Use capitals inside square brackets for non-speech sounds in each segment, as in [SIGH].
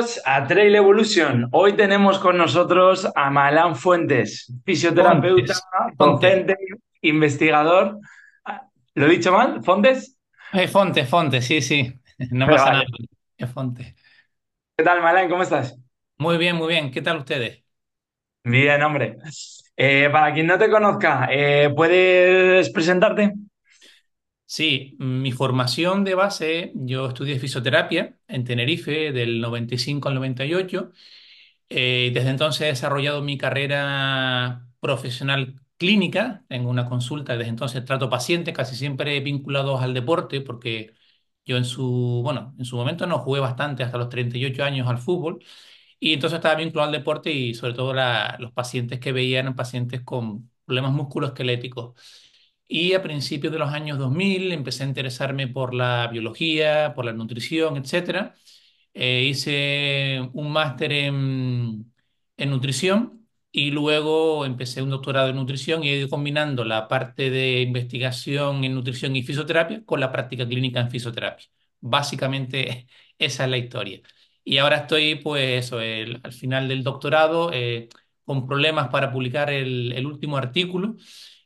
bienvenidos a Trail Evolution. Hoy tenemos con nosotros a Malán Fuentes, fisioterapeuta, Fontes, docente, investigador. Ah, ¿Lo he dicho mal? ¿Fontes? Eh, Fontes, Fontes, sí, sí. No pasa nada. vale. Es Fontes. ¿Qué tal, Malán? ¿Cómo estás? Muy bien, muy bien. ¿Qué tal ustedes? Bien, hombre. Eh, para quien no te conozca, eh, ¿puedes presentarte? Sí, mi formación de base, yo estudié fisioterapia en Tenerife del 95 al 98. Eh, desde entonces he desarrollado mi carrera profesional clínica. Tengo una consulta, desde entonces trato pacientes casi siempre vinculados al deporte, porque yo en su, bueno, en su momento no jugué bastante hasta los 38 años al fútbol. Y entonces estaba vinculado al deporte y sobre todo la- los pacientes que veían pacientes con problemas musculoesqueléticos. Y a principios de los años 2000 empecé a interesarme por la biología, por la nutrición, etcétera. Eh, hice un máster en, en nutrición y luego empecé un doctorado en nutrición y he ido combinando la parte de investigación en nutrición y fisioterapia con la práctica clínica en fisioterapia. Básicamente [LAUGHS] esa es la historia. Y ahora estoy, pues, eso, el- al final del doctorado, eh, con problemas para publicar el, el último artículo.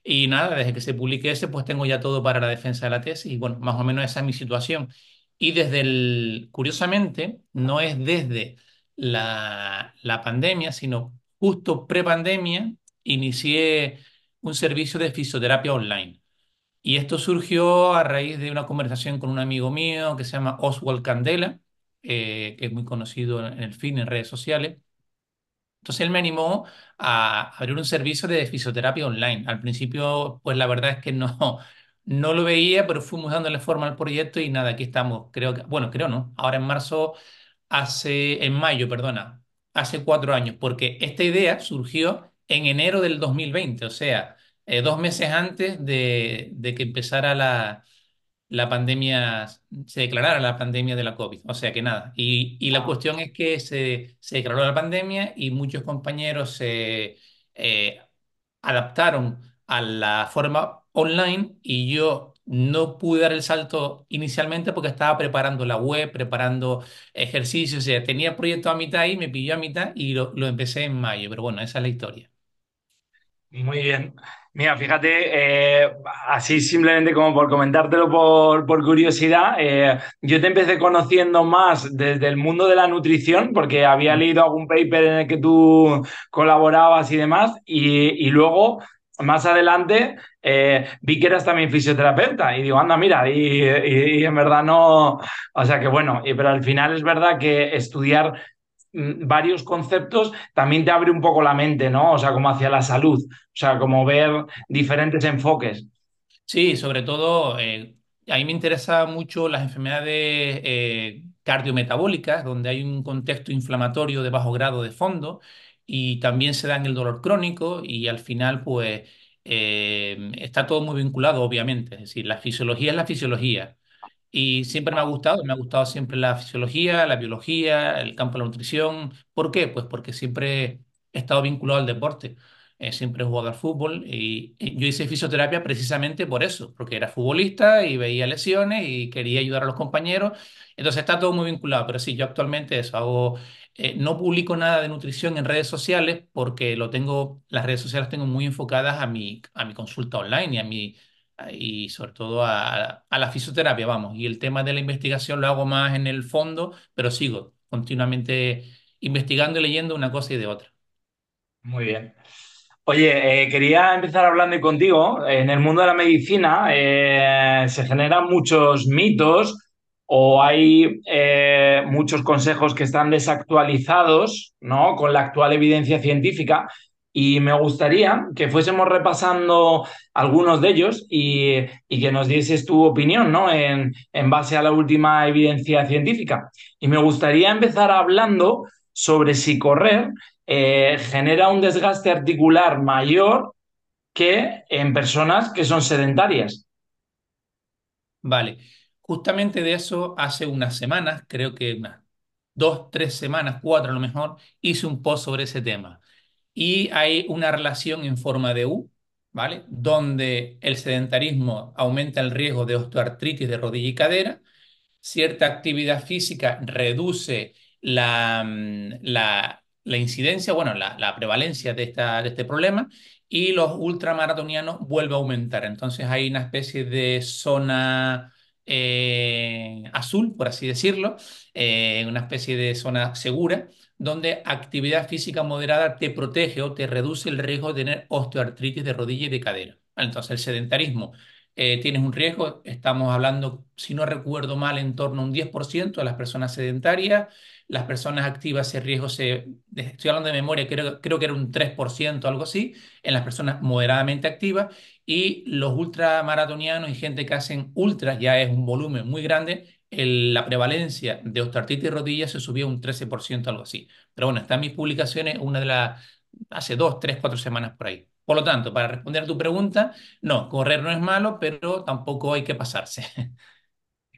Y nada, desde que se publique ese, pues tengo ya todo para la defensa de la tesis. Y bueno, más o menos esa es mi situación. Y desde el, curiosamente, no es desde la, pandemia, sino justo pre-pandemia, inicié un servicio de fisioterapia online. Y esto surgió a raíz de una conversación con un amigo mío que se llama Oswald Candela, eh, que es muy conocido en el fin en redes sociales. Entonces él me animó a abrir un servicio de fisioterapia online. Al principio, pues la verdad es que no, [LAUGHS] no lo veía, pero fuimos dándole forma al proyecto y nada, aquí estamos. Creo que, bueno, creo no. Ahora en marzo, hace, en mayo, perdona, hace cuatro años, porque esta idea surgió en enero del 2020, o sea, eh, dos meses antes de, de que empezara la la pandemia, se declarara la pandemia de la COVID. O sea que nada. Y, y la cuestión es que se, se declaró la pandemia y muchos compañeros se eh, adaptaron a la forma online y yo no pude dar el salto inicialmente porque estaba preparando la web, preparando ejercicios, o sea, tenía el proyecto a mitad y me pilló a mitad y lo, lo empecé en mayo, pero bueno, esa es la historia. Muy bien. Mira, fíjate, eh, así simplemente como por comentártelo por, por curiosidad, eh, yo te empecé conociendo más desde el mundo de la nutrición, porque había leído algún paper en el que tú colaborabas y demás, y, y luego, más adelante, eh, vi que eras también fisioterapeuta, y digo, anda, mira, y, y- y en verdad no, o sea que bueno, y- pero al final es verdad que estudiar mm, varios conceptos también te abre un poco la mente, ¿no? O sea, como hacia la salud. O sea, como ver diferentes enfoques. Sí, sobre todo, eh, a mí me interesan mucho las enfermedades eh, cardiometabólicas, donde hay un contexto inflamatorio de bajo grado de fondo y también se da en el dolor crónico y al final, pues, eh, está todo muy vinculado, obviamente. Es decir, la fisiología es la fisiología. Y siempre me ha gustado, me ha gustado siempre la fisiología, la biología, el campo de la nutrición. ¿Por qué? Pues porque siempre he estado vinculado al deporte. Eh, siempre he jugado al fútbol y, yo hice fisioterapia precisamente por eso, porque era futbolista y veía lesiones y quería ayudar a los compañeros. Entonces está todo muy vinculado, pero sí, yo actualmente eso hago, eh, no publico nada de nutrición en redes sociales porque lo tengo, las redes sociales tengo muy enfocadas a mi, a mi consulta online y a mi y sobre todo a, a la fisioterapia, vamos. Y el tema de la investigación lo hago más en el fondo, pero sigo continuamente investigando y leyendo una cosa y de otra. Muy bien. Oye, eh, quería empezar hablando contigo. En el mundo de la medicina eh, se generan muchos mitos o hay eh, muchos consejos que están desactualizados, ¿no? Con la actual evidencia científica. Y me gustaría que fuésemos repasando algunos de ellos y, y que nos dieses tu opinión, ¿no? En, en base a la última evidencia científica. Y me gustaría empezar hablando sobre si correr eh, genera un desgaste articular mayor que en personas que son sedentarias. Vale, justamente de eso hace unas semanas, creo que unas dos, tres semanas, cuatro a lo mejor, hice un post sobre ese tema. Y hay una relación en forma de U, ¿vale? Donde el sedentarismo aumenta el riesgo de osteoartritis de rodilla y cadera cierta actividad física reduce la, mm, la, incidencia, bueno, la, la prevalencia de, esta, de este problema y los ultramaratonianos vuelve a aumentar. Entonces hay una especie de zona eh, azul, por así decirlo, eh, una especie de zona segura, donde actividad física moderada te protege o te reduce el riesgo de tener osteoartritis de rodilla y de cadera. Entonces el sedentarismo eh, tienes un riesgo, estamos hablando, si no recuerdo mal, en torno a un 10% de las personas sedentarias, las personas activas ese riesgo se, estoy hablando de memoria, creo, creo que era un 3%, algo así, en las personas moderadamente activas, y los ultramaratonianos y gente que hacen ultras, ya es un volumen muy grande, el- la prevalencia de osteoartritis de rodillas se subió un 13%, algo así. Pero bueno, está en mis publicaciones, una de las, hace dos, tres, cuatro semanas por ahí. Por lo tanto, para responder a tu pregunta, no, correr no es malo, pero tampoco hay que pasarse. [LAUGHS]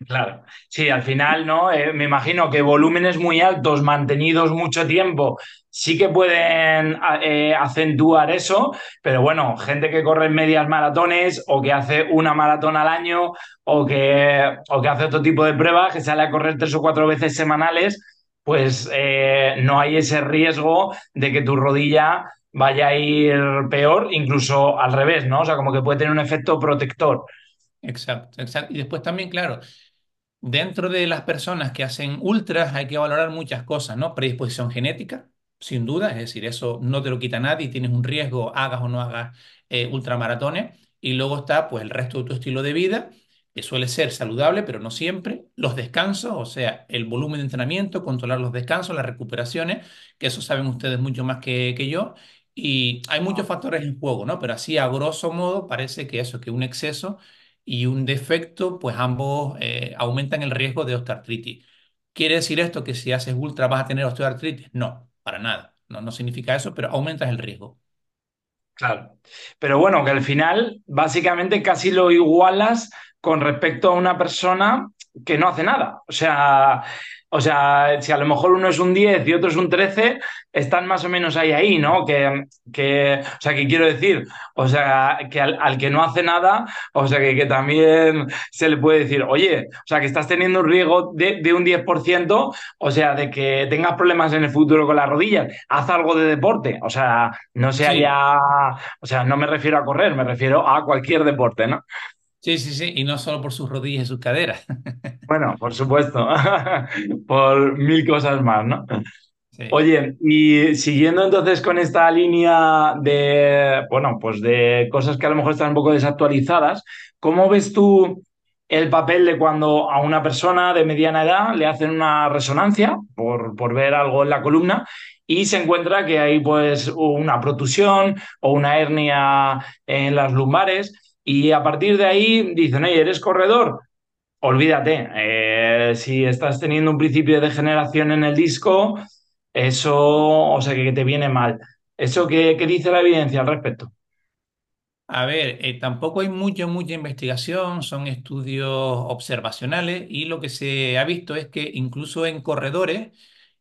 Claro, sí, al final, ¿no? Eh, me imagino que volúmenes muy altos, mantenidos mucho tiempo, sí que pueden eh, acentuar eso, pero bueno, gente que corre medias maratones o que hace una maratón al año o que, o que hace otro tipo de pruebas, que sale a correr tres o cuatro veces semanales, pues eh, no hay ese riesgo de que tu rodilla vaya a ir peor, incluso al revés, ¿no? O sea, como que puede tener un efecto protector. Exacto, exacto. Y después también, claro, Dentro de las personas que hacen ultras hay que valorar muchas cosas, ¿no? Predisposición genética, sin duda, es decir, eso no te lo quita nadie, tienes un riesgo, hagas o no hagas eh, ultramaratones. Y luego está, pues, el resto de tu estilo de vida, que suele ser saludable, pero no siempre. Los descansos, o sea, el volumen de entrenamiento, controlar los descansos, las recuperaciones, que eso saben ustedes mucho más que, que yo. Y hay muchos factores en juego, ¿no? Pero así, a grosso modo, parece que eso, que un exceso y un defecto, pues ambos eh, aumentan el riesgo de osteoartritis. ¿Quiere decir esto que si haces ultra vas a tener osteoartritis? No, para nada. No, no significa eso, pero aumentas el riesgo. Claro. Pero bueno, que al final básicamente casi lo igualas con respecto a una persona que no hace nada. O sea, o sea, si a lo mejor uno es un 10 y otro es un 13, están más o menos ahí, ahí, ¿no? Que, que, o sea, que quiero decir, o sea, que al, al que no hace nada, o sea, que, que también se le puede decir, oye, o sea, que estás teniendo un riesgo de, de un 10%, o sea, de que tengas problemas en el futuro con las rodillas, haz algo de deporte, o sea, no sea Sí, ya o sea, no me refiero a correr, me refiero a cualquier deporte, ¿no? sí, sí, sí, y no solo por sus rodillas y sus caderas. [LAUGHS] Bueno, por supuesto, [LAUGHS] por mil cosas más, ¿no? Sí. Oye, y siguiendo entonces con esta línea de, bueno, pues de cosas que a lo mejor están un poco desactualizadas, ¿cómo ves tú el papel de cuando a una persona de mediana edad le hacen una resonancia por, por ver algo en la columna y se encuentra que hay pues una protusión o una hernia en las lumbares y a partir de ahí dicen, oye, ¿eres corredor? Olvídate, eh, si estás teniendo un principio de degeneración en el disco, eso, o sea, que te viene mal. ¿Eso qué, qué dice la evidencia al respecto? A ver, eh, tampoco hay mucha, mucha investigación, son estudios observacionales y lo que se ha visto es que incluso en corredores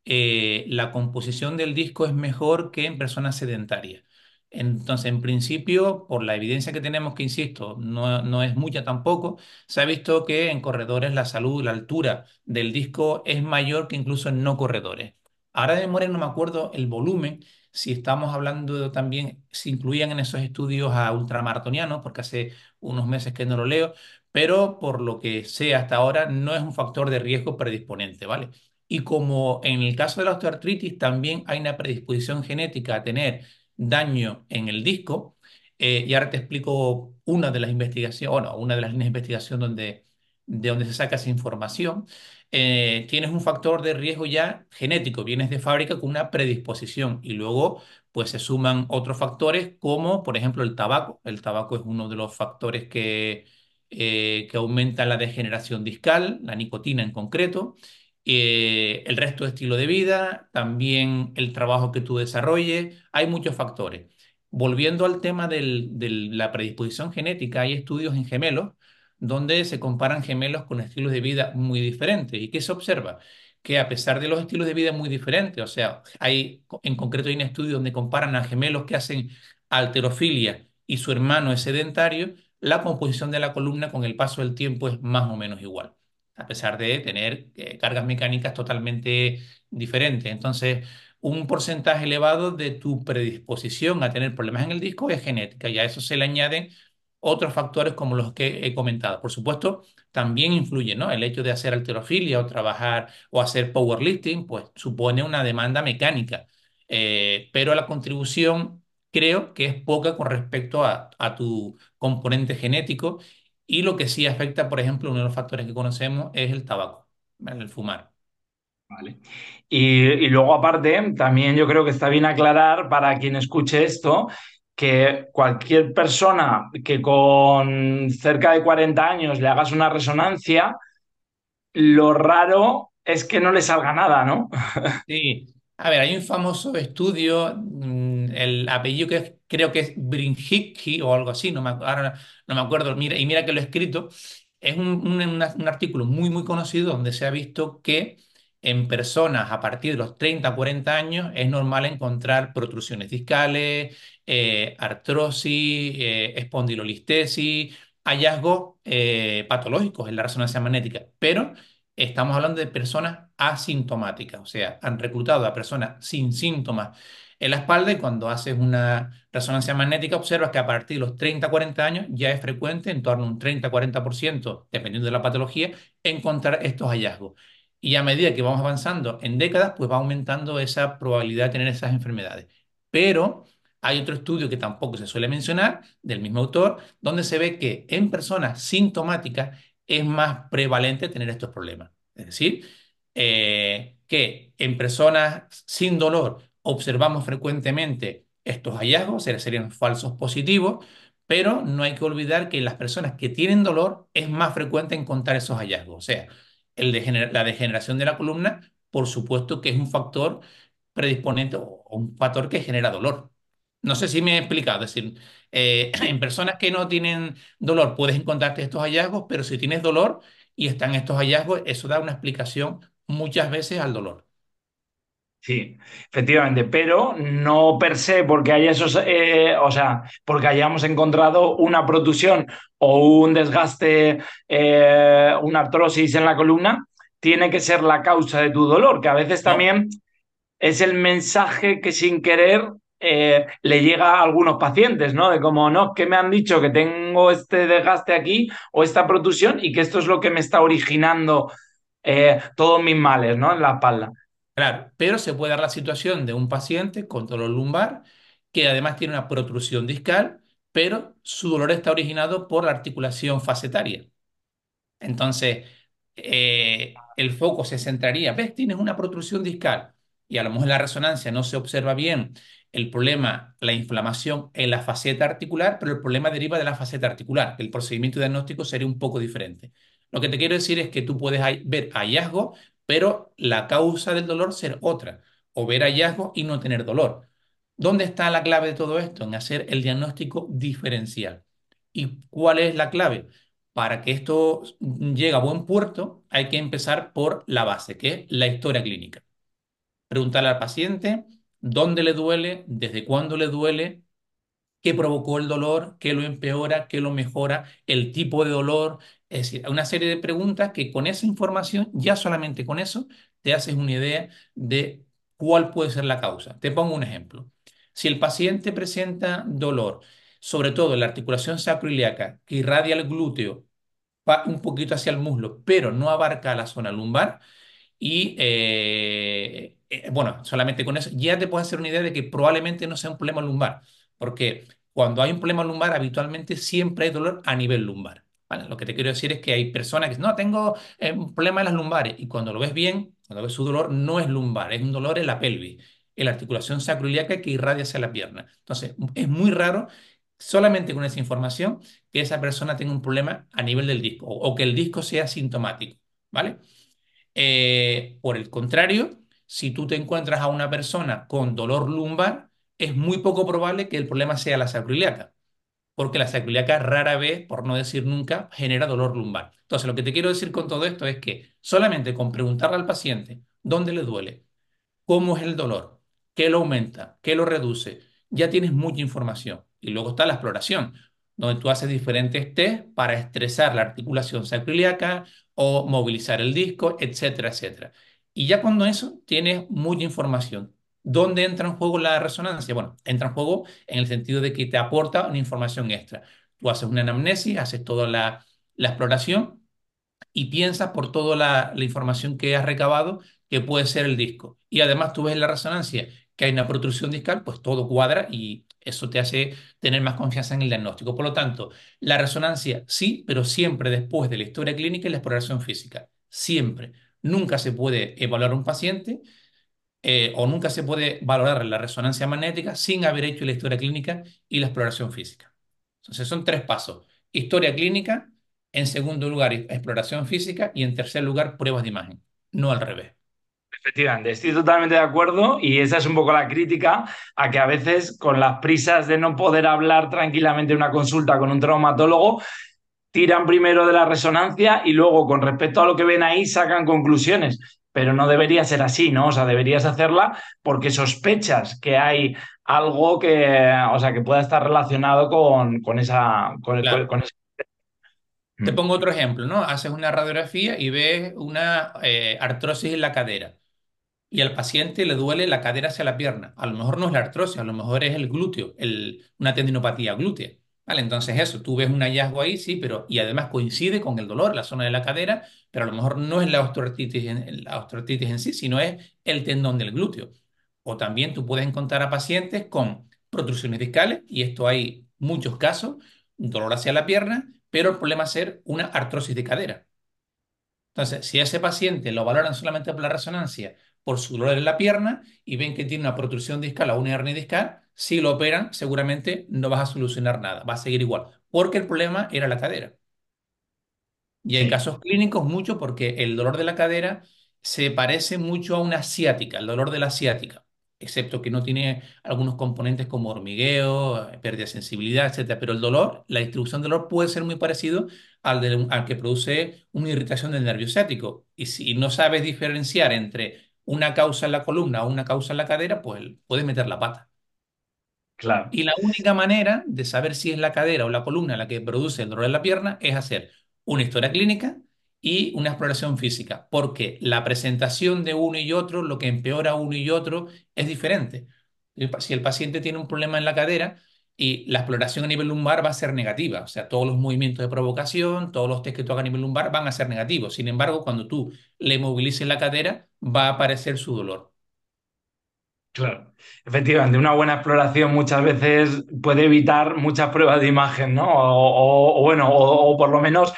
eh, la composición del disco es mejor que en personas sedentarias. Entonces, en principio, por la evidencia que tenemos, que insisto, no, no es mucha tampoco, se ha visto que en corredores la salud, la altura del disco es mayor que incluso en no corredores. Ahora de memoria no me acuerdo el volumen si estamos hablando también, si incluían en esos estudios a ultramaratonianos, porque hace unos meses que no lo leo, pero por lo que sé hasta ahora no es un factor de riesgo predisponente, ¿vale? Y como en el caso de la osteoartritis también hay una predisposición genética a tener daño en el disco, eh, y ahora te explico una de las investigaciones, bueno, una de las líneas de investigación donde, de donde se saca esa información eh, tienes un factor de riesgo ya genético, vienes de fábrica con una predisposición y luego pues se suman otros factores como por ejemplo el tabaco. El tabaco es uno de los factores que, eh, que aumenta la degeneración discal, la nicotina en concreto. Eh, el resto de estilo de vida, también el trabajo que tú desarrolles, hay muchos factores. Volviendo al tema de la predisposición genética, hay estudios en gemelos donde se comparan gemelos con estilos de vida muy diferentes. ¿Y qué se observa? Que a pesar de los estilos de vida muy diferentes, o sea, hay, en concreto hay un estudio donde comparan a gemelos que hacen halterofilia y su hermano es sedentario, la composición de la columna con el paso del tiempo es más o menos igual, a pesar de tener eh, cargas mecánicas totalmente diferentes. Entonces, un porcentaje elevado de tu predisposición a tener problemas en el disco es genética y a eso se le añaden otros factores como los que he comentado. Por supuesto, también influye, ¿no? El hecho de hacer alterofilia o trabajar o hacer powerlifting, pues supone una demanda mecánica, Eh, pero la contribución creo que es poca con respecto a, a tu componente genético y lo que sí afecta, por ejemplo, uno de los factores que conocemos es el tabaco. El fumar. Vale. Y, y luego, aparte, también yo creo que está bien aclarar para quien escuche esto que cualquier persona que con cerca de 40 años le hagas una resonancia, lo raro es que no le salga nada, ¿no? Sí, a ver, hay un famoso estudio, el apellido que creo que es Brinjicki o algo así, no me, ahora no me acuerdo, mira, y mira que lo he escrito, es un, un artículo muy, muy conocido donde se ha visto que en personas a partir de los 30 40 años es normal encontrar protrusiones discales, eh, artrosis, eh, espondilolistesis, hallazgos eh, patológicos en la resonancia magnética, pero Estamos hablando de personas asintomáticas, o sea, han reclutado a personas sin síntomas en la espalda y cuando haces una resonancia magnética observas que a partir de los 30, 40 años ya es frecuente, en torno a un 30-40%, dependiendo de la patología, encontrar estos hallazgos. Y a medida que vamos avanzando en décadas, pues va aumentando esa probabilidad de tener esas enfermedades. Pero hay otro estudio que tampoco se suele mencionar, del mismo autor, donde se ve que en personas sintomáticas es más prevalente tener estos problemas. Es decir, eh, que en personas sin dolor observamos frecuentemente estos hallazgos, serían falsos positivos, pero no hay que olvidar que en las personas que tienen dolor es más frecuente encontrar esos hallazgos. O sea, la degeneración de la columna, por supuesto que es un factor predisponente o un factor que genera dolor. No sé si me he explicado, es decir, eh, [CLEARS THROAT] en personas que no tienen dolor puedes encontrarte estos hallazgos, pero si tienes dolor y están estos hallazgos, eso da una explicación muchas veces al dolor. Sí, efectivamente, pero no per se porque haya esos, eh, o sea, porque hayamos encontrado una protusión o un desgaste, eh, una artrosis en la columna, tiene que ser la causa de tu dolor, que a veces también es el mensaje que sin querer eh, le llega a algunos pacientes, ¿no? De como, no, que me han dicho que tengo este desgaste aquí o esta protusión y que esto es lo que me está originando todos mis males, ¿no? En la espalda. Claro, pero se puede dar la situación de un paciente con dolor lumbar que además tiene una protrusión discal, pero su dolor está originado por la articulación facetaria. Entonces, eh, el foco se centraría, ¿ves? Tienes una protrusión discal y a lo mejor en la resonancia no se observa bien el problema, la inflamación en la faceta articular, pero el problema deriva de la faceta articular. El procedimiento diagnóstico sería un poco diferente. Lo que te quiero decir es que tú puedes ver hallazgo, pero la causa del dolor ser otra, o ver hallazgo y no tener dolor. ¿Dónde está la clave de todo esto? En hacer el diagnóstico diferencial. ¿Y cuál es la clave? Para que esto llegue a buen puerto, hay que empezar por la base, que es la historia clínica. Preguntarle al paciente dónde le duele, desde cuándo le duele, qué provocó el dolor, qué lo empeora, qué lo mejora, el tipo de dolor. Es decir, una serie de preguntas que con esa información, ya solamente con eso, te haces una idea de cuál puede ser la causa. Te pongo un ejemplo. Si el paciente presenta dolor, sobre todo en la articulación sacroiliaca, que irradia el glúteo, va un poquito hacia el muslo, pero no abarca la zona lumbar, y eh, eh, bueno, solamente con eso ya te puedes hacer una idea de que probablemente no sea un problema lumbar, porque cuando hay un problema lumbar habitualmente siempre hay dolor a nivel lumbar. Lo que te quiero decir es que hay personas que dicen, no, tengo eh, un problema en las lumbares y cuando lo ves bien, cuando ves su dolor, no es lumbar, es un dolor en la pelvis, en la articulación sacroiliaca que irradia hacia la pierna. Entonces, es muy raro solamente con esa información que esa persona tenga un problema a nivel del disco o, o que el disco sea sintomático, ¿vale? Eh, por el contrario, si tú te encuentras a una persona con dolor lumbar, es muy poco probable que el problema sea la sacroiliaca, porque la sacroiliaca rara vez, por no decir nunca, genera dolor lumbar. Entonces, lo que te quiero decir con todo esto es que solamente con preguntarle al paciente dónde le duele, cómo es el dolor, qué lo aumenta, qué lo reduce, ya tienes mucha información. Y luego está la exploración, donde tú haces diferentes test para estresar la articulación sacroiliaca o movilizar el disco, etcétera, etcétera. Y ya cuando eso tienes mucha información. ¿Dónde entra en juego la resonancia? Bueno, entra en juego en el sentido de que te aporta una información extra. Tú haces una anamnesis, haces toda la, exploración y piensas por toda la, información que has recabado que puede ser el disco. Y además tú ves la resonancia que hay una protrusión discal, pues todo cuadra y eso te hace tener más confianza en el diagnóstico. Por lo tanto, la resonancia sí, pero siempre después de la historia clínica y la exploración física. Siempre. Nunca se puede evaluar un paciente eh, o nunca se puede valorar la resonancia magnética sin haber hecho la historia clínica y la exploración física. Entonces son tres pasos. Historia clínica, en segundo lugar exploración física y en tercer lugar pruebas de imagen, no al revés. Efectivamente, estoy totalmente de acuerdo y esa es un poco la crítica a que a veces con las prisas de no poder hablar tranquilamente una consulta con un traumatólogo, tiran primero de la resonancia y luego con respecto a lo que ven ahí sacan conclusiones. Pero no debería ser así, ¿no? O sea, deberías hacerla porque sospechas que hay algo que, o sea, que pueda estar relacionado con, con esa, con, Claro. con ese- Te Mm, pongo otro ejemplo, ¿no? Haces una radiografía y ves una eh, artrosis en la cadera. y al paciente le duele la cadera hacia la pierna. A lo mejor no es la artrosis, a lo mejor es el glúteo, el, una tendinopatía glútea. Entonces eso, tú ves un hallazgo ahí, sí, pero y además coincide con el dolor, la zona de la cadera, pero a lo mejor no es la osteoartritis en, la en sí, sino es el tendón del glúteo. O también tú puedes encontrar a pacientes con protrusiones discales, y esto hay muchos casos, dolor hacia la pierna, pero el problema es ser una artrosis de cadera. Entonces, si ese paciente lo valoran solamente por la resonancia, por su dolor en la pierna, y ven que tiene una protrusión discal o una hernia discal, si lo operan, seguramente no vas a solucionar nada, va a seguir igual, porque el problema era la cadera. Y Sí, casos clínicos mucho porque el dolor de la cadera se parece mucho a una ciática, el dolor de la ciática, excepto que no tiene algunos componentes como hormigueo, eh, pérdida de sensibilidad, etcétera. Pero el dolor, la distribución del dolor puede ser muy parecido al, de al que produce una irritación del nervio ciático. Y si no sabes diferenciar entre una causa en la columna o una causa en la cadera, pues puedes meter la pata. claro. Y la única manera de saber si es la cadera o la columna la que produce el dolor en la pierna es hacer una historia clínica y una exploración física, porque la presentación de uno y otro, lo que empeora uno y otro, es diferente. Si el paciente tiene un problema en la cadera y la exploración a nivel lumbar va a ser negativa, o sea, todos los movimientos de provocación, todos los test que tú hagas a nivel lumbar van a ser negativos. Sin embargo, cuando tú le movilices la cadera, va a aparecer su dolor. Claro, efectivamente, una buena exploración muchas veces puede evitar muchas pruebas de imagen, ¿no? O, bueno, o, o por lo menos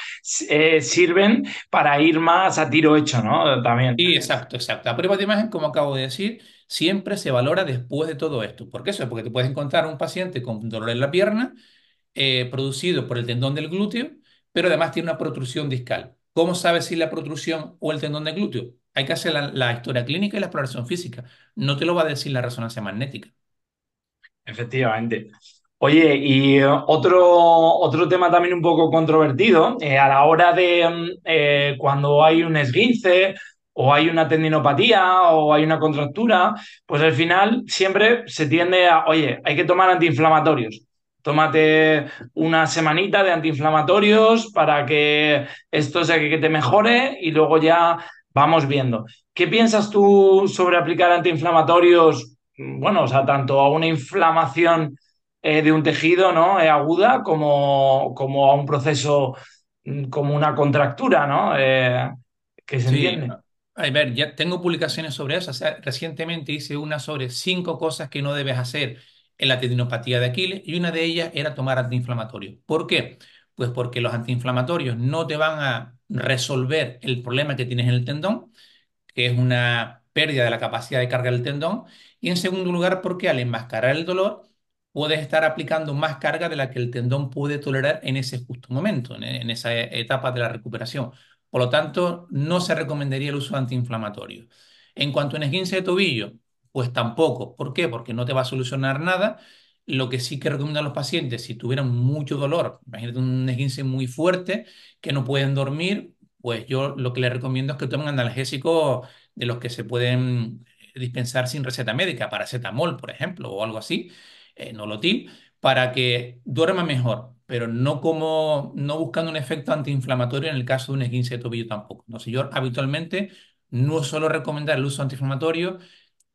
eh, sirven para ir más a tiro hecho, ¿no? También. Sí, exacto, exacto. La prueba de imagen, como acabo de decir, siempre se valora después de todo esto. ¿Por qué eso? Porque te puedes encontrar un paciente con dolor en la pierna eh, producido por el tendón del glúteo, pero además tiene una protrusión discal. ¿Cómo sabes si la protrusión o el tendón del glúteo? Hay que hacer la, la historia clínica y la exploración física. No te lo va a decir la resonancia magnética. Efectivamente. Oye, y eh, otro, otro tema también un poco controvertido, eh, a la hora de mm, eh, cuando hay un esguince o hay una tendinopatía o hay una contractura, pues al final siempre se tiende a, oye, hay que tomar antiinflamatorios. Tómate una semanita de antiinflamatorios para que esto sea que te mejore y luego ya vamos viendo. ¿Qué piensas tú sobre aplicar antiinflamatorios? bueno, o sea, tanto a una inflamación eh, de un tejido, ¿no? Eh, aguda como, como a un proceso mm, como una contractura, ¿no? Eh, que se Sí, entiende. a ver, ya tengo publicaciones sobre eso. O sea, recientemente hice una sobre cinco cosas que no debes hacer en la tendinopatía de Aquiles y una de ellas era tomar antiinflamatorios. ¿Por qué? Pues porque los antiinflamatorios no te van a resolver el problema que tienes en el tendón, que es una pérdida de la capacidad de carga del tendón. Y en segundo lugar, porque al enmascarar el dolor, puedes estar aplicando más carga de la que el tendón puede tolerar en ese justo momento, en, esa etapa de la recuperación. Por lo tanto, no se recomendaría el uso de antiinflamatorio. En cuanto a un esguince de tobillo, pues tampoco. ¿Por qué? Porque no te va a solucionar nada. Lo que sí que recomiendo a los pacientes, si tuvieran mucho dolor, imagínate un esguince muy fuerte, que no pueden dormir, pues yo lo que les recomiendo es que tomen analgésicos de los que se pueden dispensar sin receta médica, paracetamol, por ejemplo, o algo así, eh, Nolotil, para que duerma mejor, pero no como, no buscando un efecto antiinflamatorio en el caso de un esguince de tobillo tampoco. Entonces yo habitualmente no suelo recomendar el uso antiinflamatorio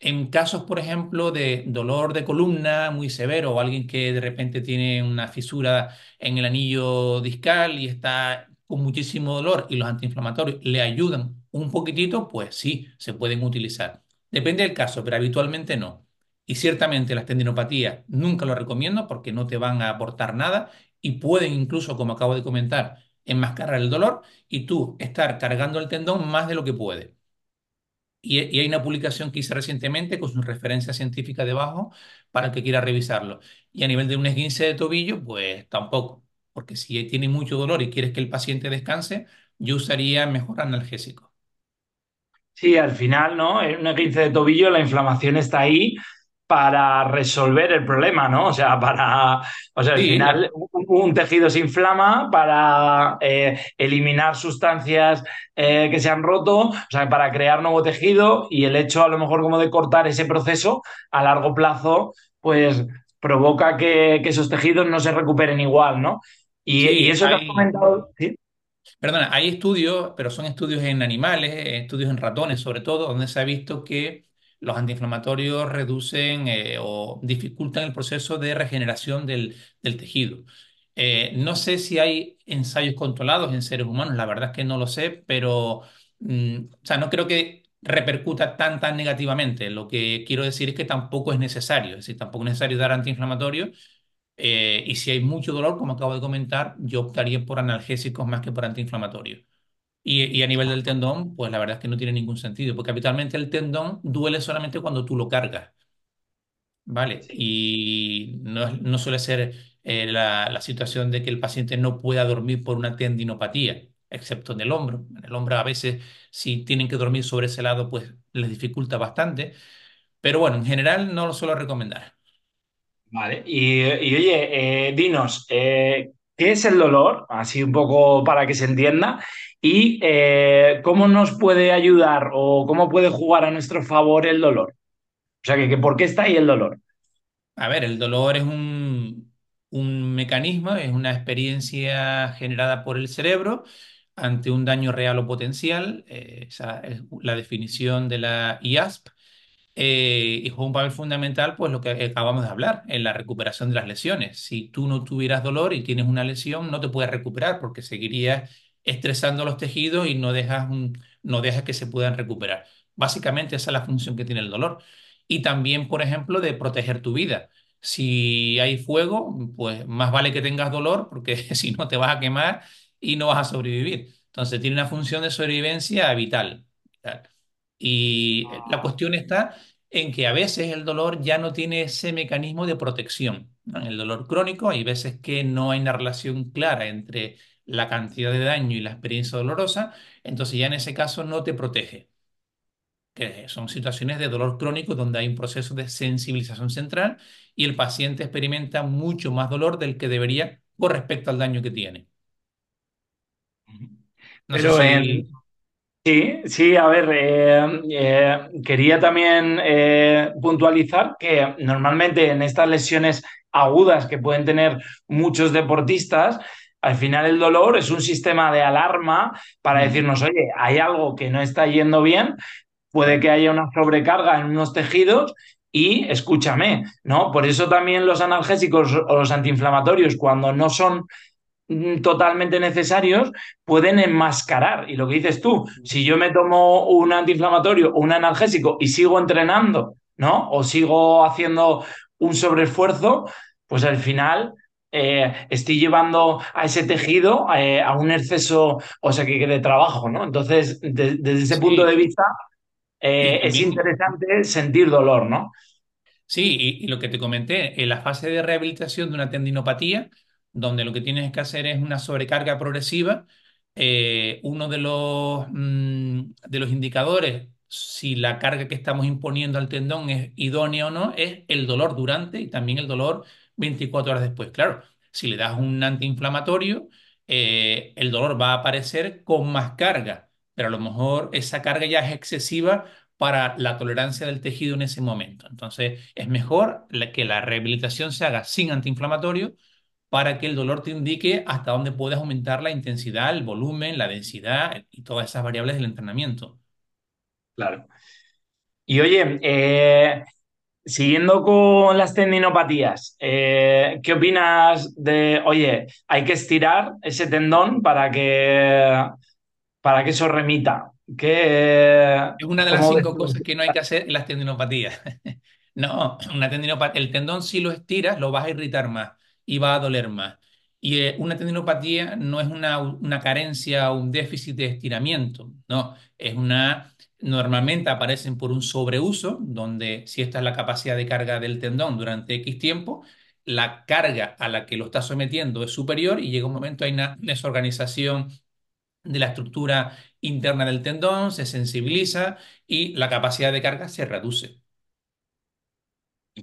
en casos, por ejemplo, de dolor de columna muy severo o alguien que de repente tiene una fisura en el anillo discal y está con muchísimo dolor y los antiinflamatorios le ayudan un poquitito, pues sí, se pueden utilizar. Depende del caso, pero habitualmente no. Y ciertamente las tendinopatías nunca lo recomiendo porque no te van a aportar nada y pueden incluso, como acabo de comentar, enmascarar el dolor y tú estar cargando el tendón más de lo que puede. Y, hay una publicación que hice recientemente con su referencia científica debajo para el que quiera revisarlo. Y a nivel de un esguince de tobillo, pues tampoco, porque si tiene mucho dolor y quieres que el paciente descanse, yo usaría mejor analgésico. Sí, al final, ¿no? En una 15 de tobillo la inflamación está ahí para resolver el problema, ¿no? O sea, para, o sea, al Sí, final un, un tejido se inflama para eh, eliminar sustancias eh, que se han roto, o sea, para crear nuevo tejido y el hecho a lo mejor como de cortar ese proceso a largo plazo, pues provoca que, que esos tejidos no se recuperen igual, ¿no? Y, eso que has hay, comentado, ¿sí? Perdona, hay estudios, pero son estudios en animales, estudios en ratones sobre todo, donde se ha visto que los antiinflamatorios reducen eh, o dificultan el proceso de regeneración del, tejido. Eh, no sé si hay ensayos controlados en seres humanos, la verdad es que no lo sé, pero mm, o sea, no creo que repercuta tan, tan negativamente. Lo que quiero decir es que tampoco es necesario, es decir, tampoco es necesario dar antiinflamatorios eh, y si hay mucho dolor, como acabo de comentar, yo optaría por analgésicos más que por antiinflamatorios. Y, y a nivel del tendón, pues la verdad es que no tiene ningún sentido, porque habitualmente el tendón duele solamente cuando tú lo cargas, ¿vale? Sí. Y no, es- no suele ser eh, la, la situación de que el paciente no pueda dormir por una tendinopatía, excepto en el hombro. En el hombro a veces, si tienen que dormir sobre ese lado, pues les dificulta bastante. Pero bueno, en general no lo suelo recomendar. Vale, y, y oye, eh, dinos, eh, ¿qué es el dolor? Así un poco para que se entienda, y eh, cómo nos puede ayudar o cómo puede jugar a nuestro favor el dolor. O sea, que, ¿por qué está ahí el dolor? A ver, el dolor es un, un mecanismo, es una experiencia generada por el cerebro ante un daño real o potencial. eh, esa es la definición de la IASP. Eh, y juega un papel fundamental, pues lo que acabamos de hablar, en la recuperación de las lesiones. Si tú no tuvieras dolor y tienes una lesión, no te puedes recuperar porque seguirías estresando los tejidos y no dejas, no dejas que se puedan recuperar. Básicamente esa es la función que tiene el dolor. Y también, por ejemplo, de proteger tu vida. Si hay fuego, pues más vale que tengas dolor porque [LAUGHS] si no te vas a quemar y no vas a sobrevivir. Entonces tiene una función de sobrevivencia vital. Y la cuestión está en que a veces el dolor ya no tiene ese mecanismo de protección. En el dolor crónico hay veces que no hay una relación clara entre la cantidad de daño y la experiencia dolorosa, entonces ya en ese caso no te protege, que son situaciones de dolor crónico donde hay un proceso de sensibilización central y el paciente experimenta mucho más dolor del que debería con respecto al daño que tiene. No sé Pero si... en, Sí, sí, a ver, eh, eh, quería también eh, puntualizar que normalmente en estas lesiones agudas que pueden tener muchos deportistas, al final el dolor es un sistema de alarma para decirnos, oye, hay algo que no está yendo bien, puede que haya una sobrecarga en unos tejidos y escúchame, ¿no? Por eso también los analgésicos o los antiinflamatorios, cuando no son totalmente necesarios pueden enmascarar. Y lo que dices tú, si yo me tomo un antiinflamatorio o un analgésico y sigo entrenando, ¿no? O sigo haciendo un sobreesfuerzo, pues al final eh, estoy llevando a ese tejido eh, a un exceso, o sea, que, de trabajo, ¿no? Entonces, de- desde ese punto de vista, eh, es interesante sentir dolor, ¿no? Sí, y, y lo que te comenté, en la fase de rehabilitación de una tendinopatía, donde lo que tienes que hacer es una sobrecarga progresiva, eh, uno de los, mm, de los indicadores, si la carga que estamos imponiendo al tendón es idónea o no, es el dolor durante y también el dolor 24 horas después. Claro, si le das un antiinflamatorio, eh, el dolor va a aparecer con más carga, pero a lo mejor esa carga ya es excesiva para la tolerancia del tejido en ese momento. Entonces, es mejor que la rehabilitación se haga sin antiinflamatorio para que el dolor te indique hasta dónde puedes aumentar la intensidad, el volumen, la densidad y todas esas variables del entrenamiento. claro. Y oye, eh, siguiendo con las tendinopatías, eh, ¿qué opinas de, oye, hay que estirar ese tendón para que, para que eso remita? ¿Qué, Es una de las ves cinco tú? cosas que no hay que hacer en las tendinopatías. [LAUGHS] No, una tendinopatía, el tendón si lo estiras lo vas a irritar más y va a doler más. Y eh, una tendinopatía no es una, una carencia o un déficit de estiramiento, no, es una, normalmente aparecen por un sobreuso, donde si esta es la capacidad de carga del tendón durante X tiempo, la carga a la que lo está sometiendo es superior y llega un momento hay una desorganización de la estructura interna del tendón, se sensibiliza y la capacidad de carga se reduce.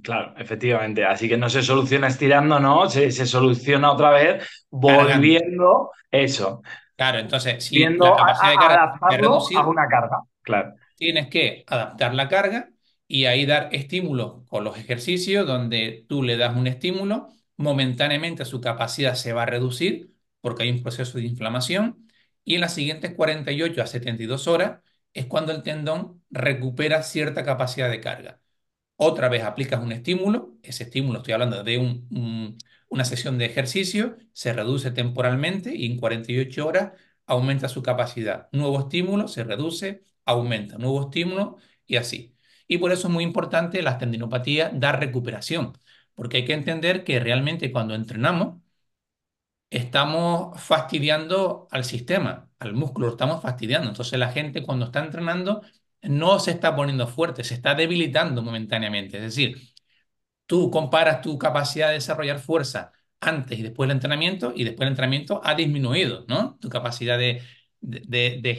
Claro, efectivamente. Así que no se soluciona estirando, ¿no? Se, se soluciona otra vez volviendo eso, Claro, entonces, si viendo la a, capacidad de carga a una carga. Claro, tienes que adaptar la carga y ahí dar estímulos con los ejercicios donde tú le das un estímulo, momentáneamente su capacidad se va a reducir porque hay un proceso de inflamación y en las siguientes 48 a 72 horas es cuando el tendón recupera cierta capacidad de carga. Otra vez aplicas un estímulo, ese estímulo estoy hablando de un- un- una sesión de ejercicio, se reduce temporalmente y en 48 horas aumenta su capacidad. Nuevo estímulo, se reduce, aumenta. Nuevo estímulo y así. Y por eso es muy importante las tendinopatías dar recuperación, porque hay que entender que realmente cuando entrenamos estamos fastidiando al sistema, al músculo, lo estamos fastidiando. Entonces la gente cuando está entrenando no se está poniendo fuerte, se está debilitando momentáneamente. Es decir, tú comparas tu capacidad de desarrollar fuerza antes y después del entrenamiento y después del entrenamiento ha disminuido, ¿no? Tu capacidad de,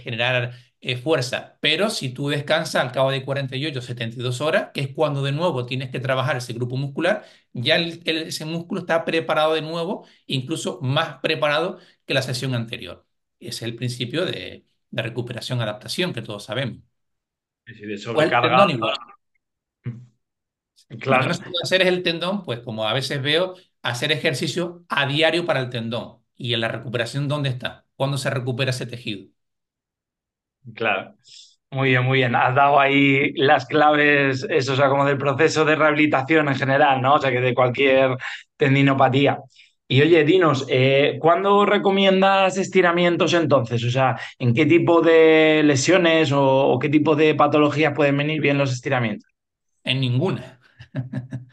generar eh, fuerza. Pero si tú descansas al cabo de 48, 72 horas, que es cuando de nuevo tienes que trabajar ese grupo muscular, ya ese músculo está preparado de nuevo, incluso más preparado que la sesión anterior. Es el principio de, de recuperación-adaptación que todos sabemos. Decir, de sobrecarga. Lo que no Claro, se puede hacer es el tendón, pues como a veces veo, hacer ejercicio a diario para el tendón. ¿Y en la recuperación dónde está? ¿Cuándo se recupera ese tejido? claro. Muy bien, muy bien. Has dado ahí las claves, eso, o sea, como del proceso de rehabilitación en general, ¿no? O sea, que de cualquier tendinopatía. Y oye, dinos, eh, ¿cuándo recomiendas estiramientos entonces? O sea, ¿en qué tipo de lesiones o, qué tipo de patologías pueden venir bien los estiramientos? En ninguna. [LAUGHS]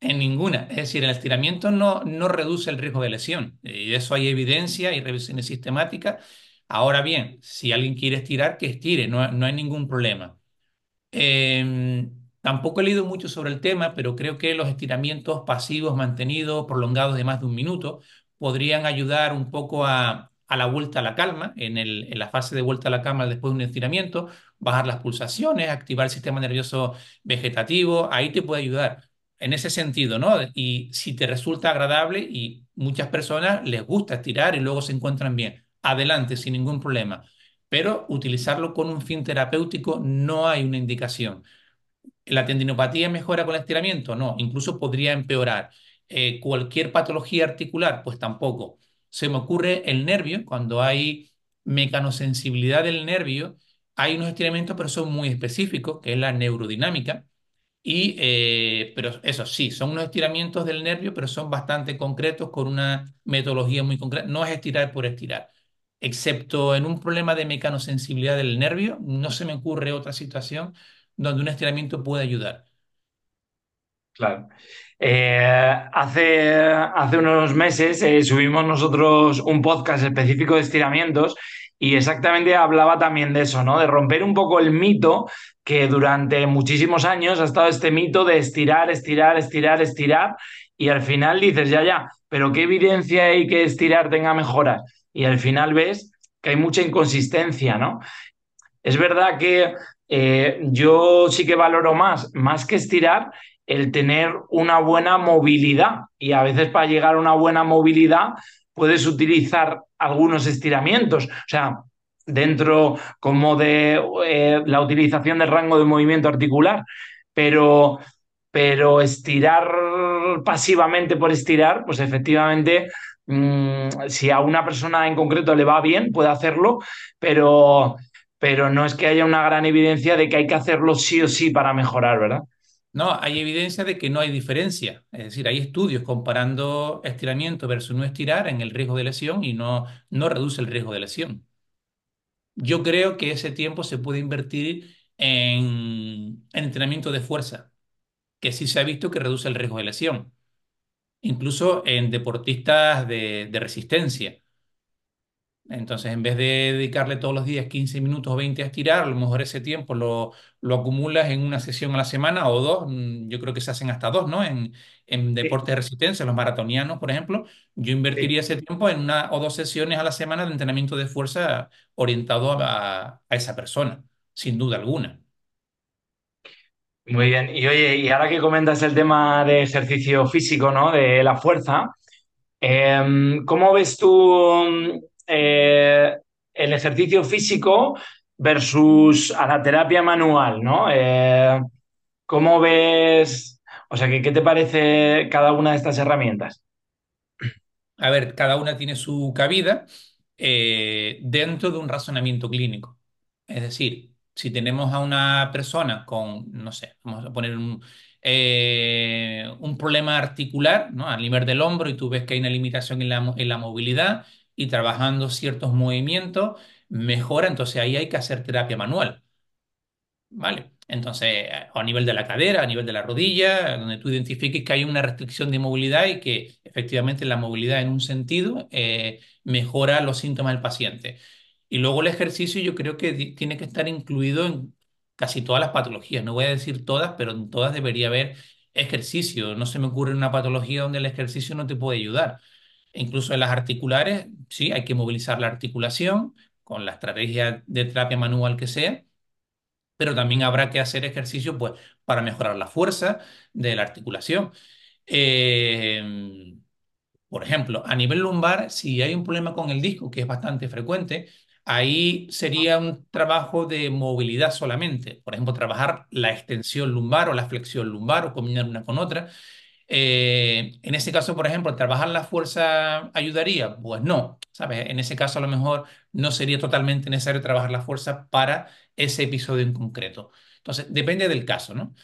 En ninguna. Es decir, el estiramiento no, no reduce el riesgo de lesión. Y eso hay evidencia y revisiones sistemáticas. Ahora bien, si alguien quiere estirar, que estire, no, no hay ningún problema. Eh, tampoco he leído mucho sobre el tema, pero creo que los estiramientos pasivos mantenidos, prolongados de más de un minuto, podrían ayudar un poco a, la vuelta a la calma, en en la fase de vuelta a la calma después de un estiramiento, bajar las pulsaciones, activar el sistema nervioso vegetativo, ahí te puede ayudar. En ese sentido, ¿no? Y si te resulta agradable y muchas personas les gusta estirar y luego se encuentran bien, adelante, sin ningún problema pero utilizarlo con un fin terapéutico no hay una indicación. ¿La tendinopatía mejora con el estiramiento? No, incluso podría empeorar. Eh, ¿cualquier patología articular? Pues tampoco. Se me ocurre el nervio, cuando hay mecanosensibilidad del nervio, hay unos estiramientos, pero son muy específicos, que es la neurodinámica. Y, eh, pero eso sí, son unos estiramientos del nervio, pero son bastante concretos, con una metodología muy concreta. No es estirar por estirar. Excepto en un problema de mecanosensibilidad del nervio, no se me ocurre otra situación donde un estiramiento puede ayudar. Claro. Eh, hace, hace unos meses eh, subimos nosotros un podcast específico de estiramientos y exactamente hablaba también de eso, ¿no? De romper un poco el mito que durante muchísimos años ha estado este mito de estirar, estirar, estirar, estirar y al final dices, ya, ya, pero ¿qué evidencia hay que estirar tenga mejoras? Y al final ves que hay mucha inconsistencia, ¿no? Es verdad que eh, yo sí que valoro más, más que estirar, el tener una buena movilidad. Y a veces para llegar a una buena movilidad puedes utilizar algunos estiramientos. O sea, dentro como de eh, la utilización del rango de movimiento articular. Pero, pero estirar pasivamente por estirar, pues efectivamente, mmm, si a una persona en concreto le va bien, puede hacerlo, pero pero no es que haya una gran evidencia de que hay que hacerlo sí o sí para mejorar, ¿verdad? No, hay evidencia de que no hay diferencia. Es decir, hay estudios comparando estiramiento versus no estirar en el riesgo de lesión y no, no reduce el riesgo de lesión. Yo creo que ese tiempo se puede invertir en, en entrenamiento de fuerza, que sí se ha visto que reduce el riesgo de lesión, incluso en deportistas de, de resistencia. Entonces, en vez de dedicarle todos los días 15 minutos o 20 a estirar, a lo mejor ese tiempo lo, lo acumulas en una sesión a la semana o dos. mm, Yo creo que se hacen hasta dos, ¿no? En, en Sí, deportes de resistencia, los maratonianos, por ejemplo, yo sí. invertiría ese tiempo en una o dos sesiones a la semana de entrenamiento de fuerza orientado a, a esa persona, sin duda alguna. Muy bien. Y oye, y ahora que comentas el tema de ejercicio físico, ¿no? De la fuerza, em, ¿cómo ves tú eh, el ejercicio físico versus a la terapia manual, ¿no? Eh, ¿cómo ves, o sea, ¿qué, qué te parece cada una de estas herramientas? A ver, cada una tiene su cabida eh, dentro de un razonamiento clínico. Es decir, si tenemos a una persona con, no sé, vamos a poner un, un problema articular, ¿no? Al nivel del hombro y tú ves que hay una limitación en la, en la movilidad y trabajando ciertos movimientos, mejora, entonces ahí hay que hacer terapia manual. ¿Vale? Entonces, a nivel de la cadera, a nivel de la rodilla, donde tú identifiques que hay una restricción de movilidad y que efectivamente la movilidad en un sentido eh, mejora los síntomas del paciente. Y luego el ejercicio yo creo que tiene que estar incluido en casi todas las patologías. No voy a decir todas, pero en todas debería haber ejercicio. No se me ocurre una patología donde el ejercicio no te puede ayudar. Incluso en las articulares, sí, hay que movilizar la articulación con la estrategia de terapia manual que sea pero también habrá que hacer ejercicio pues, para mejorar la fuerza de la articulación. Eh, por ejemplo, a nivel lumbar, si hay un problema con el disco, que es bastante frecuente, ahí sería un trabajo de movilidad solamente. Por ejemplo, trabajar la extensión lumbar o la flexión lumbar o combinar una con otra. Eh, en ese caso, por ejemplo, ¿trabajar la fuerza ayudaría? Pues no, ¿sabes? En ese caso a lo mejor no sería totalmente necesario trabajar la fuerza para ese episodio en concreto. Entonces, depende del caso, ¿no?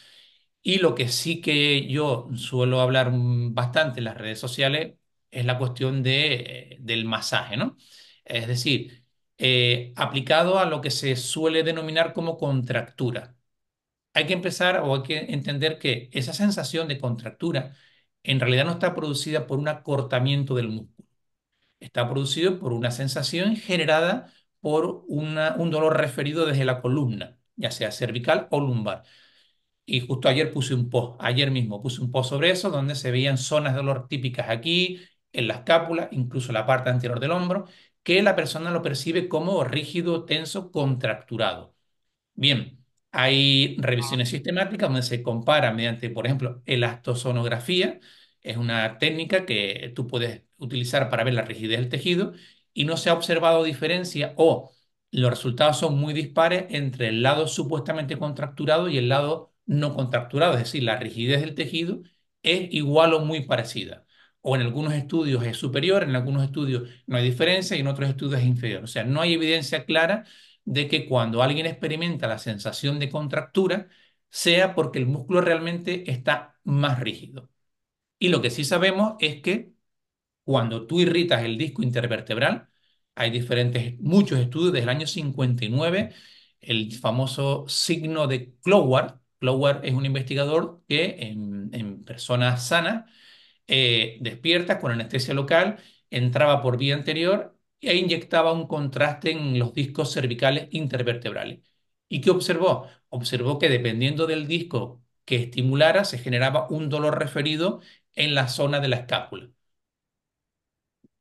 Y lo que sí que yo suelo hablar bastante en las redes sociales es la cuestión de, del masaje, ¿no? Es decir, eh, aplicado a lo que se suele denominar como contractura hay que empezar o hay que entender que esa sensación de contractura en realidad no está producida por un acortamiento del músculo, está producido por una sensación generada por un dolor referido desde la columna, ya sea cervical o lumbar. Y justo ayer puse un post, ayer mismo puse un post sobre eso, donde se veían zonas de dolor típicas aquí, en la escápula, incluso la parte anterior del hombro, que la persona lo percibe como rígido, tenso, contracturado. Bien, hay revisiones sistemáticas donde se compara mediante, por ejemplo, elastosonografía, es una técnica que tú puedes utilizar para ver la rigidez del tejido y no se ha observado diferencia o los resultados son muy dispares entre el lado supuestamente contracturado y el lado no contracturado, es decir, la rigidez del tejido es igual o muy parecida. O en algunos estudios es superior, en algunos estudios no hay diferencia y en otros estudios es inferior. O sea, no hay evidencia clara de que cuando alguien experimenta la sensación de contractura, sea porque el músculo realmente está más rígido. Y lo que sí sabemos es que cuando tú irritas el disco intervertebral, hay diferentes, muchos estudios desde el año 59, el famoso signo de Cloward. Cloward es un investigador que en, en personas sanas eh, despierta con anestesia local, entraba por vía anterior e inyectaba un contraste en los discos cervicales intervertebrales. ¿Y qué observó? Observó que dependiendo del disco que estimulara, se generaba un dolor referido en la zona de la escápula.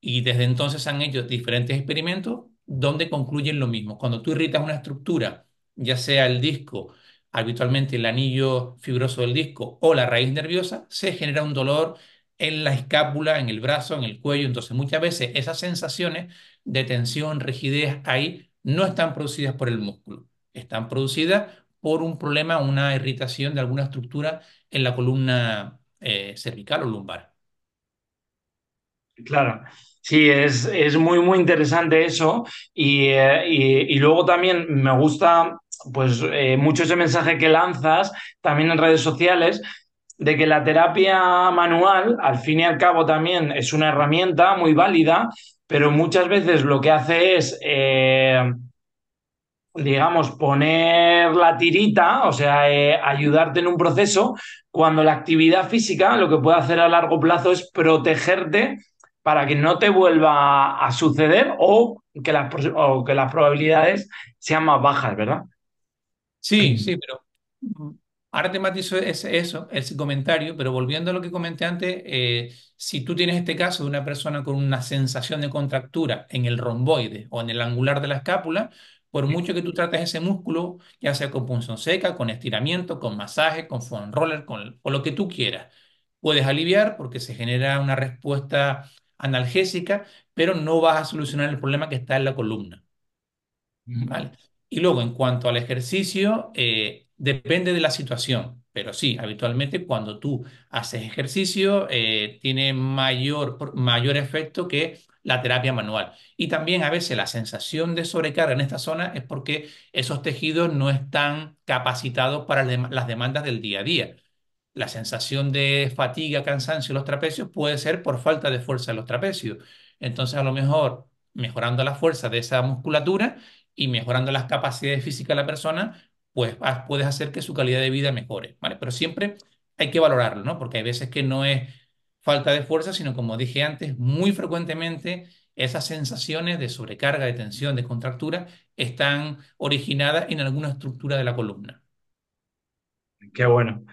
Y desde entonces han hecho diferentes experimentos donde concluyen lo mismo. Cuando tú irritas una estructura, ya sea el disco, habitualmente el anillo fibroso del disco o la raíz nerviosa, se genera un dolor en la escápula, en el brazo, en el cuello. Entonces muchas veces esas sensaciones de tensión, rigidez ahí no están producidas por el músculo, están producidas por un problema, una irritación de alguna estructura en la columna eh, cervical o lumbar. Claro. Sí, es, es muy, muy interesante eso. Y, eh, y- luego también me gusta, pues, eh, mucho ese mensaje que lanzas también en redes sociales de que la terapia manual, al fin y al cabo, también es una herramienta muy válida, pero muchas veces lo que hace es, eh, digamos, poner la tirita, o sea, eh, ayudarte en un proceso, cuando la actividad física lo que puede hacer a largo plazo es protegerte para que no te vuelva a suceder o que las, o que las probabilidades sean más bajas, ¿verdad? Sí, sí, pero ahora te matizo ese- eso, ese comentario, pero volviendo a lo que comenté antes, eh, si tú tienes este caso de una persona con una sensación de contractura en el romboide o en el angular de la escápula, por mucho que tú trates ese músculo, ya sea con punción seca, con estiramiento, con masaje, con foam roller, con, con lo que tú quieras, puedes aliviar porque se genera una respuesta analgésica, pero no vas a solucionar el problema que está en la columna. ¿vale? Y luego, en cuanto al ejercicio, eh, depende de la situación, pero sí, habitualmente cuando tú haces ejercicio, eh, tiene mayor, mayor efecto que la terapia manual. Y también a veces la sensación de sobrecarga en esta zona es porque esos tejidos no están capacitados para las demandas del día a día. La sensación de fatiga, cansancio en los trapecios puede ser por falta de fuerza en los trapecios. Entonces, a lo mejor mejorando la fuerza de esa musculatura y mejorando las capacidades físicas de la persona, pues puedes hacer que su calidad de vida mejore, ¿vale? Pero siempre hay que valorarlo, ¿no? Porque hay veces que no es falta de fuerza, sino como dije antes, muy frecuentemente esas sensaciones de sobrecarga, de tensión, de contractura están originadas en alguna estructura de la columna. Qué bueno.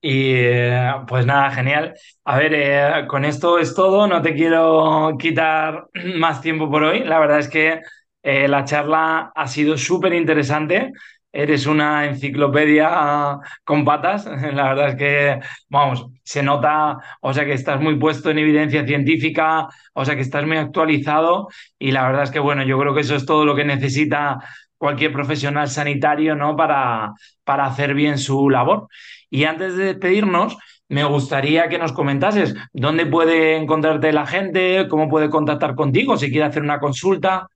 Y eh, pues nada, genial. A ver, eh, con esto es todo. No te quiero quitar [CLEARS THROAT] más tiempo por hoy. La verdad es que eh, la charla ha sido súper interesante. Eres una enciclopedia con patas. [LAUGHS] La verdad es que, vamos, se nota, o sea, que estás muy puesto en evidencia científica, o sea, que estás muy actualizado. Y la verdad es que, bueno, yo creo que eso es todo lo que necesita cualquier profesional sanitario, ¿no? Para, para hacer bien su labor. Y antes de despedirnos, me gustaría que nos comentases dónde puede encontrarte la gente, cómo puede contactar contigo, si quiere hacer una consulta.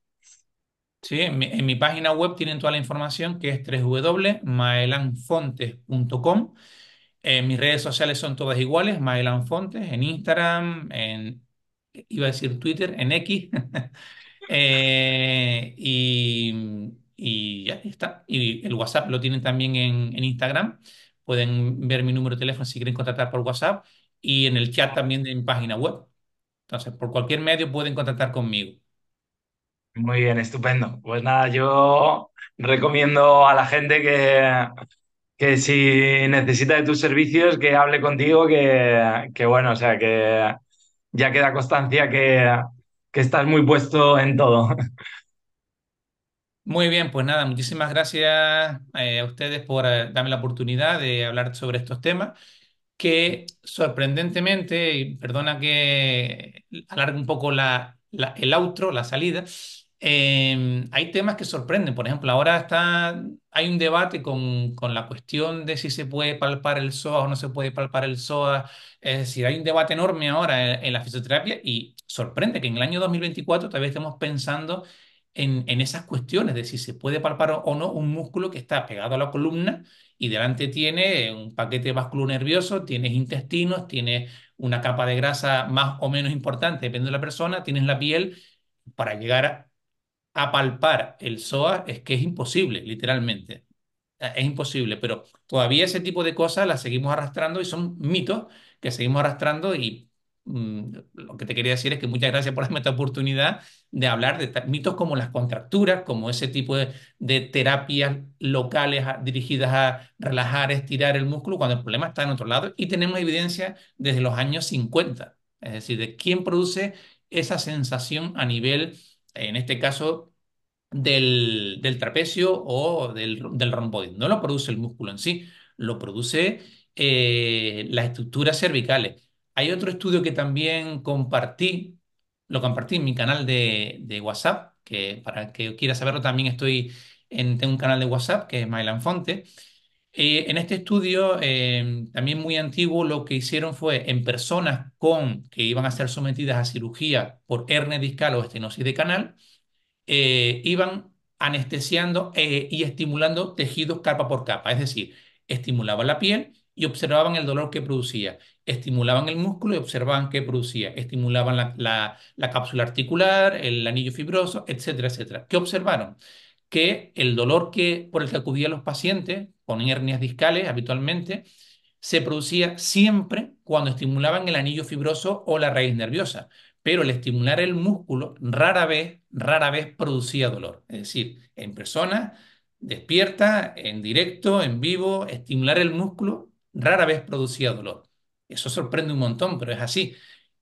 Sí, en mi, en mi página web tienen toda la información que es www.maelanfontes.com. Eh, mis redes sociales son todas iguales, Maelan Fontes, en Instagram, en, iba a decir Twitter, en X, [LAUGHS] Eh, y, y ya está. Y el WhatsApp lo tienen también en, en Instagram. Pueden ver mi número de teléfono si quieren contactar por WhatsApp y en el chat también de mi página web. Entonces, por cualquier medio pueden contactar conmigo. Muy bien, estupendo. Pues nada, yo recomiendo a la gente que, que si necesita de tus servicios, que hable contigo, que, que bueno, o sea, que ya queda constancia que, que estás muy puesto en todo. [LAUGHS] Muy bien, pues nada, muchísimas gracias eh, a ustedes por eh, darme la oportunidad de hablar sobre estos temas. que sorprendentemente, y perdona que alargue un poco la, el outro, la salida, eh, hay temas que sorprenden. Por ejemplo, ahora está, hay un debate con, con la cuestión de si se puede palpar el psoas o no se puede palpar el psoas. Es decir, hay un debate enorme ahora en, en la fisioterapia y sorprende que en el año 2024 todavía estemos pensando en, en esas cuestiones de si se puede palpar o no un músculo que está pegado a la columna y delante tiene un paquete vasculonervioso, tienes intestinos, tienes una capa de grasa más o menos importante, depende de la persona, tienes la piel. Para llegar a, a palpar el psoas es que es imposible, literalmente. Eh, Es imposible, pero todavía ese tipo de cosas las seguimos arrastrando y son mitos que seguimos arrastrando y mm, lo que te quería decir es que muchas gracias por darme esta oportunidad de hablar de mitos como las contracturas, como ese tipo de, terapias locales dirigidas a relajar, estirar el músculo, cuando el problema está en otro lado y tenemos evidencia desde los años 50, es decir, de quién produce esa sensación a nivel, en este caso, del, del trapecio o del, del romboide. No lo produce el músculo en sí, lo produce eh, las estructuras cervicales. Hay otro estudio que también compartí, lo compartí en mi canal de, de WhatsApp, que para que quiera saberlo también estoy en tengo un canal de WhatsApp que es Mailan Fonte. Eh, en este estudio, eh, también muy antiguo, lo que hicieron fue en personas con que iban a ser sometidas a cirugía por hernia discal o estenosis de canal, eh, iban anestesiando eh, y estimulando tejidos capa por capa, es decir, estimulaban la piel y observaban el dolor que producía, estimulaban el músculo y observaban qué producía, estimulaban la, la- la cápsula articular, el anillo fibroso, etcétera, etcétera. ¿Qué observaron? Que el dolor que, por el que acudían los pacientes con hernias discales habitualmente se producía siempre cuando estimulaban el anillo fibroso o la raíz nerviosa pero el estimular el músculo rara vez, rara vez producía dolor. Es decir, en personas despierta, en directo, en vivo, estimular el músculo rara vez producía dolor. Eso sorprende un montón, pero es así.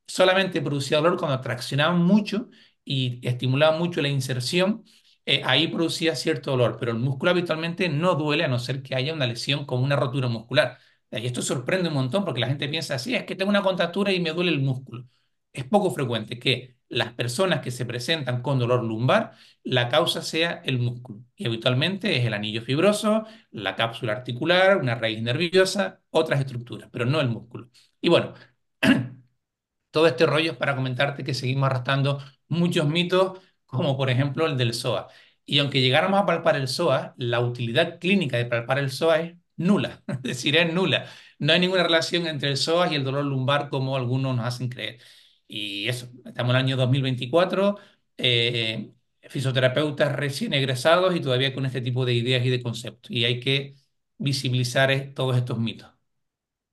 Solamente producía dolor cuando traccionaban mucho y estimulaban mucho la inserción, eh, ahí producía cierto dolor, pero el músculo habitualmente no duele a no ser que haya una lesión como una rotura muscular. Y esto sorprende un montón porque la gente piensa así, es que tengo una contractura y me duele el músculo es poco frecuente que las personas que se presentan con dolor lumbar, la causa sea el músculo. Y habitualmente es el anillo fibroso, la cápsula articular, una raíz nerviosa, otras estructuras, pero no el músculo. Y bueno, [CLEARS THROAT] todo este rollo es para comentarte que seguimos arrastrando muchos mitos, como por ejemplo el del psoas. Y aunque llegáramos a palpar el psoas, la utilidad clínica de palpar el psoas es nula, [LAUGHS] es decir, es nula. No hay ninguna relación entre el psoas y el dolor lumbar como algunos nos hacen creer. Y eso, estamos en el año 2024, eh, fisioterapeutas recién egresados y todavía con este tipo de ideas y de conceptos. Y hay que visibilizar todos estos mitos.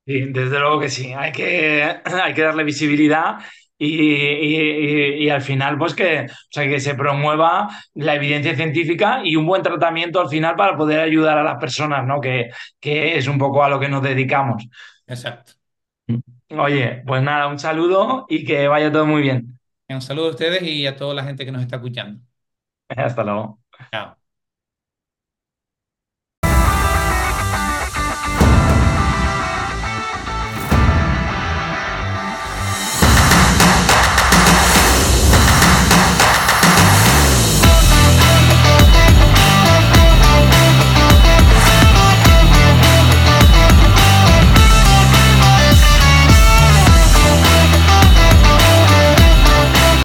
Sí, desde luego que sí, hay que, [CLEARS THROAT] hay que darle visibilidad y- y- y al final pues que, o sea, que se promueva la evidencia científica y un buen tratamiento al final para poder ayudar a las personas, ¿no? Que, que es un poco a lo que nos dedicamos. Exacto. Oye, pues nada, un saludo y que vaya todo muy bien. Un saludo a ustedes y a toda la gente que nos está escuchando. Hasta luego. Chao.